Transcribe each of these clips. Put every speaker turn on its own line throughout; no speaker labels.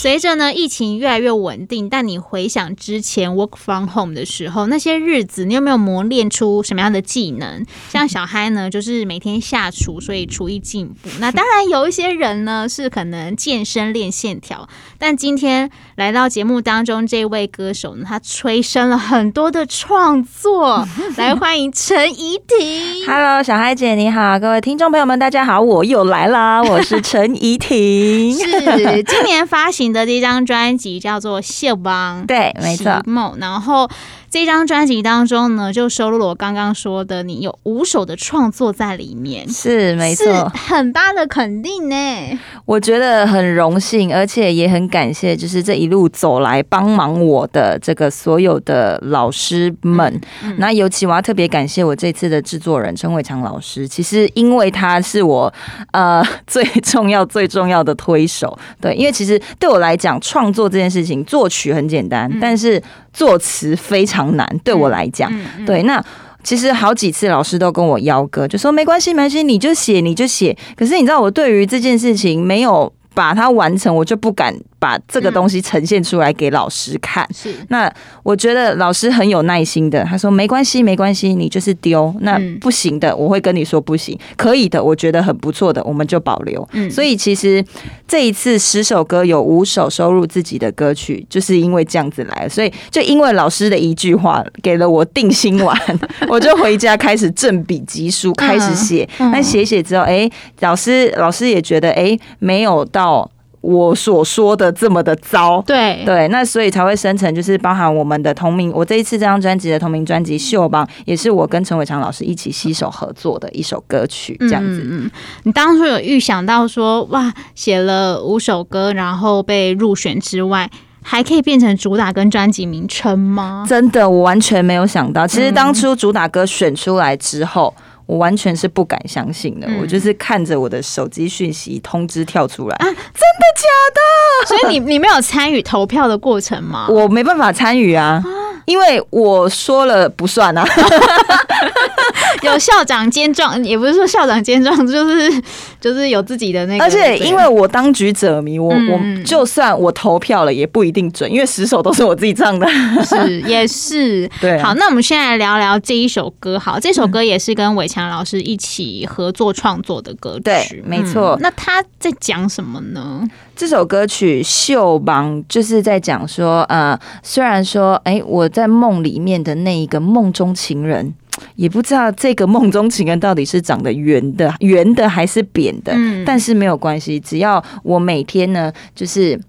随着呢疫情越来越稳定，但你回想之前 work from home 的时候，那些日子你有没有磨练出什么样的技能？像小嗨呢，就是每天下厨，所以厨艺进步。那当然有一些人呢是可能健身练线条，但今天来到节目当中这位歌手呢，他催生了很多的创作。来欢迎陈怡婷。
Hello，小嗨姐你好，各位听众朋友们大家好，我又来啦，我是陈怡婷。
是今年发行。的这张专辑叫做《谢邦》，
对，没错。
然后。这张专辑当中呢，就收录了我刚刚说的，你有五首的创作在里面，
是没错，
很大的肯定呢。
我觉得很荣幸，而且也很感谢，就是这一路走来帮忙我的这个所有的老师们。嗯嗯、那尤其我要特别感谢我这次的制作人陈伟强老师，其实因为他是我呃最重要最重要的推手。对，因为其实对我来讲，创作这件事情，作曲很简单，嗯、但是作词非常。难对我来讲，对，那其实好几次老师都跟我邀歌，就说没关系，没关系，你就写，你就写。可是你知道，我对于这件事情没有把它完成，我就不敢。把这个东西呈现出来给老师看，是。那我觉得老师很有耐心的，他说没关系没关系，你就是丢，那不行的我会跟你说不行，可以的我觉得很不错的我们就保留。嗯，所以其实这一次十首歌有五首收入自己的歌曲，就是因为这样子来，所以就因为老师的一句话给了我定心丸，我就回家开始正笔疾书开始写，那写写之后，哎，老师老师也觉得哎没有到。我所说的这么的糟，
对
对，那所以才会生成，就是包含我们的同名，我这一次这张专辑的同名专辑《秀邦》，也是我跟陈伟强老师一起携手合作的一首歌曲，这样子。
嗯嗯，你当初有预想到说，哇，写了五首歌，然后被入选之外，还可以变成主打跟专辑名称吗？
真的，我完全没有想到。其实当初主打歌选出来之后。我完全是不敢相信的，嗯、我就是看着我的手机讯息通知跳出来，啊，真的假的？
所以你你没有参与投票的过程吗？
我没办法参与啊。啊因为我说了不算啊，
有校长兼状，也不是说校长兼状，就是就是有自己的那个。
而且因为我当局者迷，我我就算我投票了也不一定准，因为十首都是我自己唱的。
是也是 对。好，那我们现在来聊聊这一首歌。好，这首歌也是跟伟强老师一起合作创作的歌曲。
对，没错。
那他在讲什么呢？
这首歌曲《秀邦》就是在讲说，呃，虽然说，哎，我在梦里面的那一个梦中情人，也不知道这个梦中情人到底是长得圆的、圆的还是扁的，嗯，但是没有关系，只要我每天呢，就是。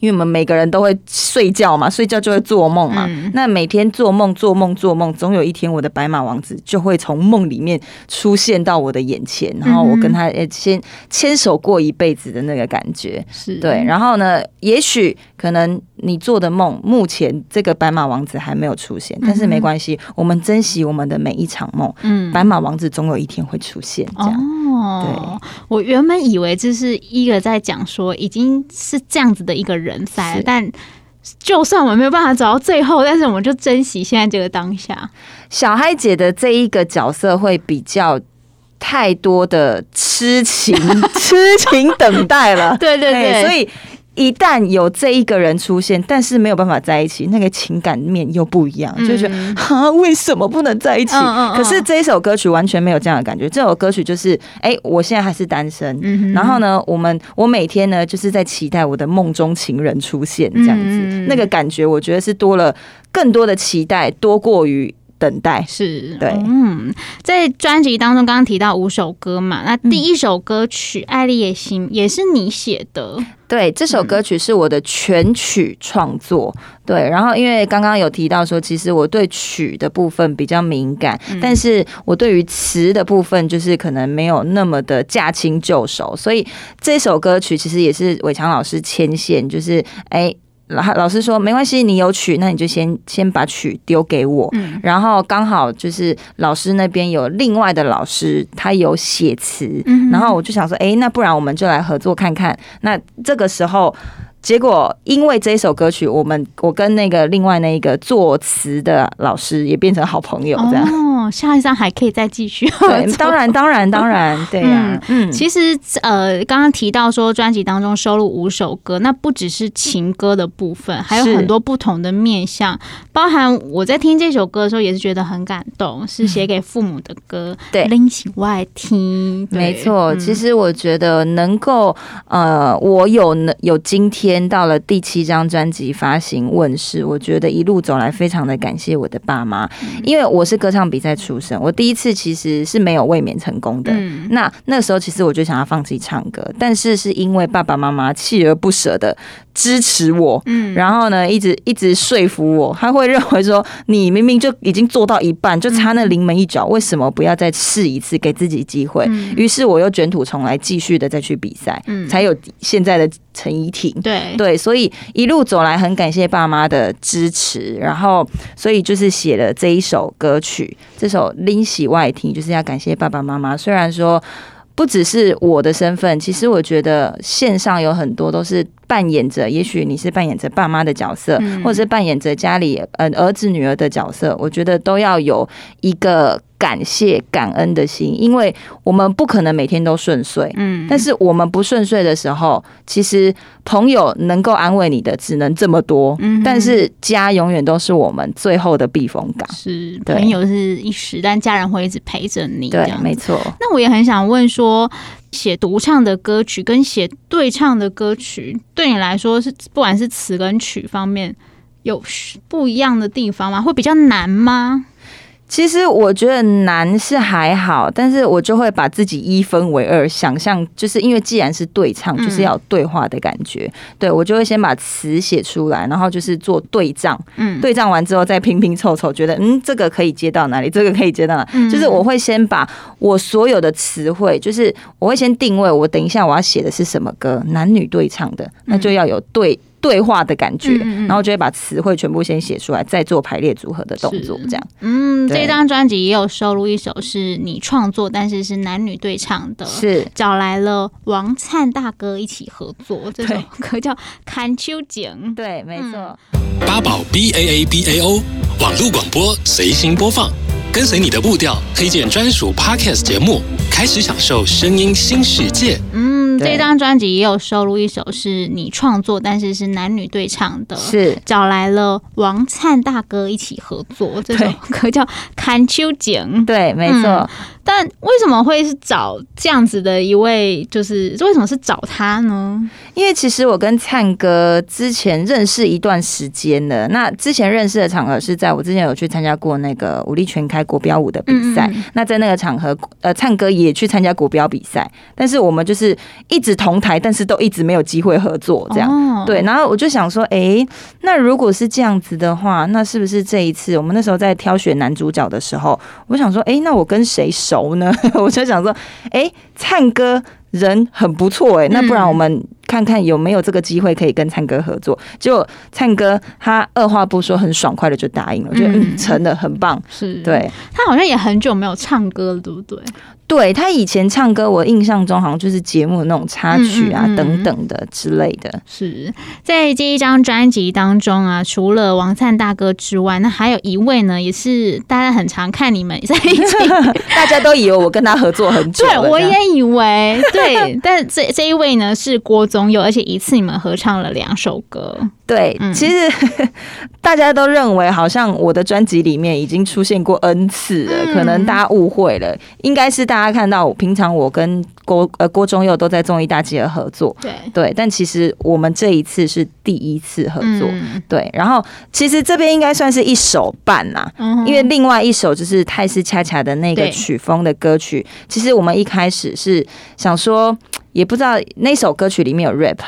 因为我们每个人都会睡觉嘛，睡觉就会做梦嘛。嗯、那每天做梦、做梦、做梦，总有一天我的白马王子就会从梦里面出现到我的眼前，然后我跟他诶先牵手过一辈子的那个感觉，是对。然后呢，也许可能你做的梦，目前这个白马王子还没有出现，但是没关系，我们珍惜我们的每一场梦。嗯，白马王子总有一天会出现。这样哦，对。
我原本以为这是一个在讲说已经是这样子的一个人。人在，是但就算我们没有办法走到最后，但是我们就珍惜现在这个当下。
小嗨姐的这一个角色会比较太多的痴情，痴情等待了。
对对对，
所以。一旦有这一个人出现，但是没有办法在一起，那个情感面又不一样，就觉得啊，为什么不能在一起？可是这一首歌曲完全没有这样的感觉。这首歌曲就是，哎，我现在还是单身，然后呢，我们我每天呢就是在期待我的梦中情人出现，这样子，那个感觉我觉得是多了更多的期待，多过于。等待。
是。
对，
嗯，在专辑当中刚刚提到五首歌嘛，那第一首歌曲《爱丽也行》也是你写的，
对，这首歌曲是我的全曲创作，对，然后因为刚刚有提到说，其实我对曲的部分比较敏感，但是我对于词的部分就是可能没有那么的驾轻就熟，所以这首歌曲其实也是伟强老师牵线，就是哎。老老师说没关系，你有曲，那你就先先把曲丢给我。嗯、然后刚好就是老师那边有另外的老师，他有写词，嗯、然后我就想说，哎，那不然我们就来合作看看。那这个时候结果因为这一首歌曲，我们我跟那个另外那一个作词的老师也变成好朋友，这样。
哦，下一张还可以再继续。
对，当然，当然，当然，对呀、啊。嗯，
其实呃，刚刚提到说专辑当中收录五首歌，那不只是情歌的部分，还有很多不同的面向，包含我在听这首歌的时候也是觉得很感动，是写给父母的歌。对，拎起外听，
没错。其实我觉得能够呃，我有能有今天到了第七张专辑发行问世，我觉得一路走来非常的感谢我的爸妈，因为我是歌唱比赛出身，我第一次其实是没有卫冕成功的。那那时候其实我就想要放弃唱歌，但是是因为爸爸妈妈锲而不舍的支持我，嗯，然后呢，一直一直说服我，他会认为说，你明明就已经做到一半，就差那临门一脚，为什么不要再试一次，给自己机会？于是我又卷土重来，继续的再去比赛，嗯。才有现在的陈怡婷。对对，所以一路走来，很感谢爸妈的支持，然后所以就是写了这一首歌曲，这首《拎起外听》，就是要感谢爸爸妈妈。虽然说不只是我的身份，其实我觉得线上有很多都是扮演着，也许你是扮演着爸妈的角色，或者是扮演着家里呃儿子女儿的角色，我觉得都要有一个。感谢、感恩的心，因为我们不可能每天都顺遂，嗯，但是我们不顺遂的时候，其实朋友能够安慰你的只能这么多，嗯，但是家永远都是我们最后的避风港。是，
朋友是一时，但家人会一直陪着你。
对，没错。
那我也很想问说，写独唱的歌曲跟写对唱的歌曲，对你来说是不管是词跟曲方面有不一样的地方吗？会比较难吗？
其实我觉得难是还好，但是我就会把自己一分为二，想象就是因为既然是对唱，就是要有对话的感觉，嗯、对我就会先把词写出来，然后就是做对仗，嗯，对仗完之后再拼拼凑凑，觉得嗯这个可以接到哪里，这个可以接到哪里，嗯、就是我会先把我所有的词汇，就是我会先定位，我等一下我要写的是什么歌，男女对唱的，那就要有对。对话的感觉，然后就会把词汇全部先写出来，再做排列组合的动作，这样。
嗯，这张专辑也有收录一首是你创作，但是是男女对唱的，是找来了王灿大哥一起合作，这首歌叫《看秋景》。
对，没错。
八宝 B A A B A O 网络广播随心播放，跟随你的步调，推荐专属 Podcast 节目，开始享受声音新世界。
嗯。这张专辑也有收录一首是你创作，但是是男女对唱的，是找来了王灿大哥一起合作，这首歌叫《看秋景》。
对，没错。嗯
但为什么会是找这样子的一位？就是为什么是找他呢？
因为其实我跟灿哥之前认识一段时间了。那之前认识的场合是在我之前有去参加过那个武力全开国标舞的比赛。嗯嗯，那在那个场合，呃，灿哥也去参加国标比赛，但是我们就是一直同台，但是都一直没有机会合作。这样、哦、对。然后我就想说，哎、欸，那如果是这样子的话，那是不是这一次我们那时候在挑选男主角的时候，我想说，哎、欸，那我跟谁熟？呢，我就想说，哎、欸，粲哥人很不错，哎，那不然我们看看有没有这个机会可以跟灿哥合作。结果灿哥他二话不说，很爽快的就答应了，我觉得嗯，成的，很棒。是，对，
他好像也很久没有唱歌了，对不对？
对，他以前唱歌，我印象中好像就是节目的那种插曲啊，等等的之类的。
是在这一张专辑当中啊，除了王灿大哥之外，那还有一位呢，也是大家很常看你们在一起，
大家都以为我跟他合作很久。
对，我也以为。对，但这这一位呢是郭宗佑，而且一次你们合唱了两首歌。
对，其实 大家都认为好像我的专辑里面已经出现过 N 次了，可能大家误会了，应该是大。家看到，平常我跟郭呃郭忠佑都在综艺大集合合作，对对，但其实我们这一次是第一次合作，嗯、对。然后其实这边应该算是一首半呐，嗯、因为另外一首就是泰斯恰恰的那个曲风的歌曲，其实我们一开始是想说，也不知道那首歌曲里面有 rap。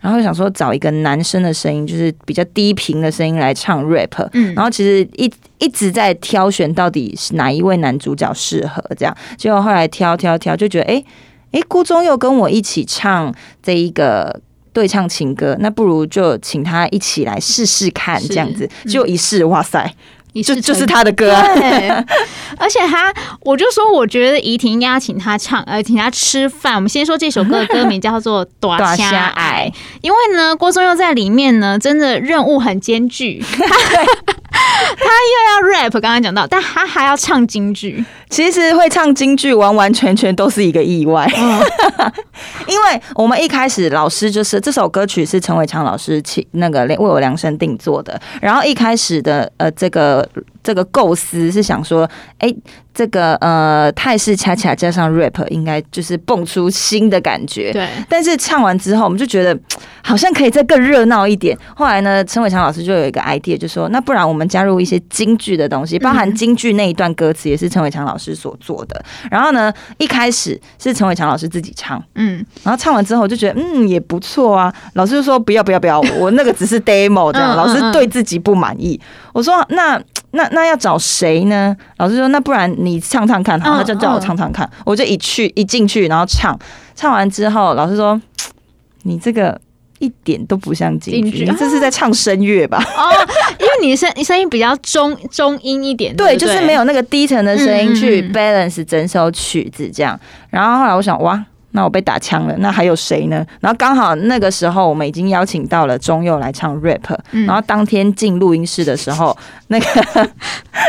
然后想说找一个男生的声音，就是比较低频的声音来唱 rap。嗯，然后其实一一直在挑选到底是哪一位男主角适合这样，结果后来挑挑挑，就觉得哎哎，郭宗佑跟我一起唱这一个对唱情歌，那不如就请他一起来试试看这样子，就一试，哇塞！就就是他的歌啊。
对，而且他，我就说，我觉得怡婷应该要请他唱，呃，请他吃饭。我们先说这首歌的歌名叫做《短虾矮》，因为呢，郭宗佑在里面呢，真的任务很艰巨。他又要 rap，刚刚讲到，但他还要唱京剧。
其实会唱京剧，完完全全都是一个意外。嗯、因为我们一开始老师就是这首歌曲是陈伟强老师请那个为我量身定做的，然后一开始的呃这个这个构思是想说。这个呃泰式恰恰加上 rap 应该就是蹦出新的感觉，
对。
但是唱完之后，我们就觉得 好像可以再更热闹一点。后来呢，陈伟强老师就有一个 idea，就说那不然我们加入一些京剧的东西，包含京剧那一段歌词也是陈伟强老师所做的。然后呢，一开始是陈伟强老师自己唱，嗯，然后唱完之后就觉得嗯也不错啊。老师就说不要不要不要，我那个只是 demo 这样。老师对自己不满意，我说那。那那要找谁呢？老师说，那不然你唱唱看，好，那就叫我唱唱看。嗯嗯、我就一去一进去，然后唱，唱完之后，老师说，你这个一点都不像京剧，你这是在唱声乐吧？哦，
因为你的声声音比较中中音一点，
对，就是没有那个低沉的声音去 balance 整首曲子这样。然后后来我想，哇。那我被打枪了，那还有谁呢？然后刚好那个时候，我们已经邀请到了中佑来唱 rap，嗯、然后当天进录音室的时候，那个、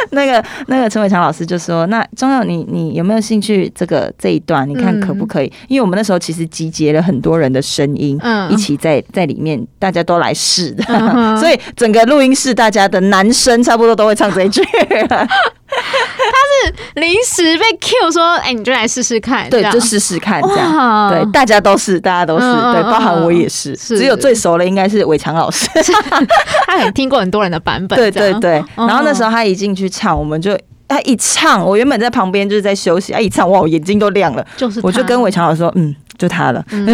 那个、那个陈伟强老师就说：“那中佑，你你有没有兴趣这个这一段？你看可不可以？嗯、因为我们那时候其实集结了很多人的声音，嗯、一起在在里面，大家都来试的，嗯、所以整个录音室大家的男生差不多都会唱这一句。”
临时被 Q 说：“哎、欸，你就来试试看。”
对，就试试看这样。对，大家都是，大家都是，对，包含我也是。只有最熟的应该是伟强老师，
他很听过很多人的版本。
对对对。然后那时候他一进去唱，我们就他一唱，我原本在旁边就是在休息，他一唱，哇，我眼睛都亮了。就是，我就跟伟强老师说：“嗯，就他了。嗯”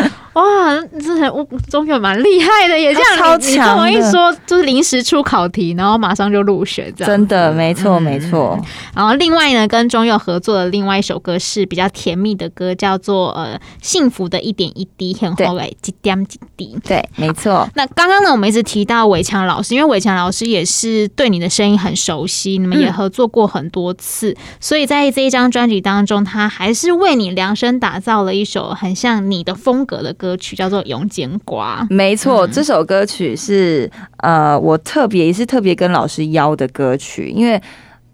哇，这很我中佑蛮厉害的，也这样超强。我一说就是临时出考题，然后马上就入选，这样
真的没错没错。
然后另外呢，跟中佑合作的另外一首歌是比较甜蜜的歌，叫做呃幸福的一点一滴，很后来几点几滴。
对，没错。
那刚刚呢，我们一直提到伟强老师，因为伟强老师也是对你的声音很熟悉，你们也合作过很多次，所以在这一张专辑当中，他还是为你量身打造了一首很像你的风格的歌。曲叫做《永剪瓜》，
没错，这首歌曲是呃，我特别也是特别跟老师邀的歌曲，因为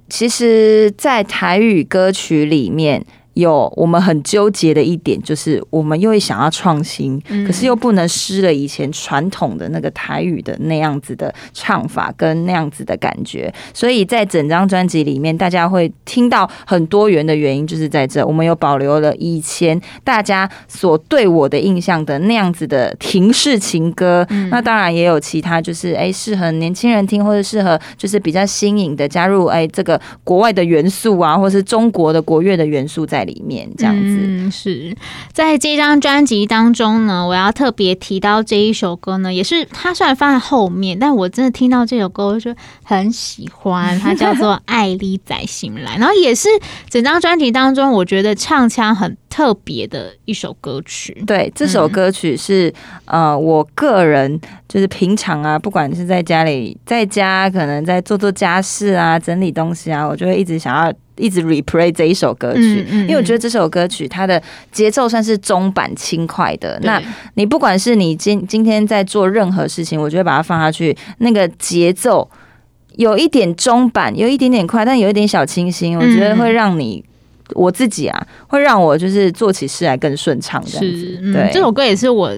其实，在台语歌曲里面。有我们很纠结的一点，就是我们又会想要创新，可是又不能失了以前传统的那个台语的那样子的唱法跟那样子的感觉。所以在整张专辑里面，大家会听到很多元的原因，就是在这，我们有保留了以前大家所对我的印象的那样子的停式情歌。那当然也有其他，就是哎适合年轻人听，或者适合就是比较新颖的加入哎这个国外的元素啊，或是中国的国乐的元素在。里面这样子，
嗯，是在这张专辑当中呢，我要特别提到这一首歌呢，也是它虽然放在后面，但我真的听到这首歌我就很喜欢，它叫做《爱丽在醒来》，然后也是整张专辑当中我觉得唱腔很特别的一首歌曲。
对，这首歌曲是、嗯、呃，我个人就是平常啊，不管是在家里，在家可能在做做家事啊，整理东西啊，我就会一直想要。一直 replay 这一首歌曲，嗯嗯、因为我觉得这首歌曲它的节奏算是中板轻快的。那你不管是你今今天在做任何事情，我觉得把它放下去，那个节奏有一点中板，有一点点快，但有一点小清新，我觉得会让你。我自己啊，会让我就是做起事来更顺畅。这样子，是嗯、对，
这首歌也是我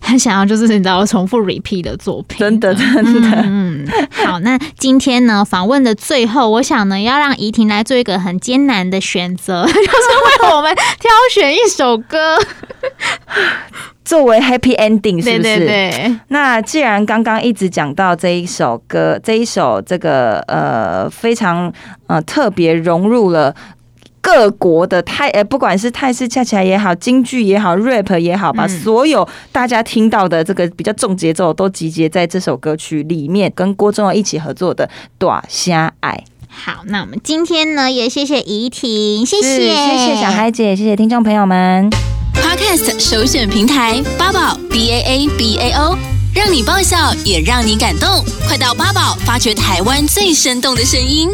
很想要，就是你知道重复 repeat 的作品。
真的，真的。
嗯，好，那今天呢，访问的最后，我想呢，要让怡婷来做一个很艰难的选择，就是为我们挑选一首歌，
作为 happy ending，是不是？
对对对。
那既然刚刚一直讲到这一首歌，这一首这个呃非常呃特别融入了。各国的泰，呃，不管是泰式恰恰也好，京剧也好，rap 也好，把所有大家听到的这个比较重节奏都集结在这首歌曲里面，跟郭宗佑一起合作的《短虾爱》。
好，那我们今天呢，也谢谢怡婷，谢谢，
谢谢小孩姐，谢谢听众朋友们。
Podcast 首选平台八宝 B A A B A O。让你爆笑也让你感动。快到八宝发掘台湾最生动的声音。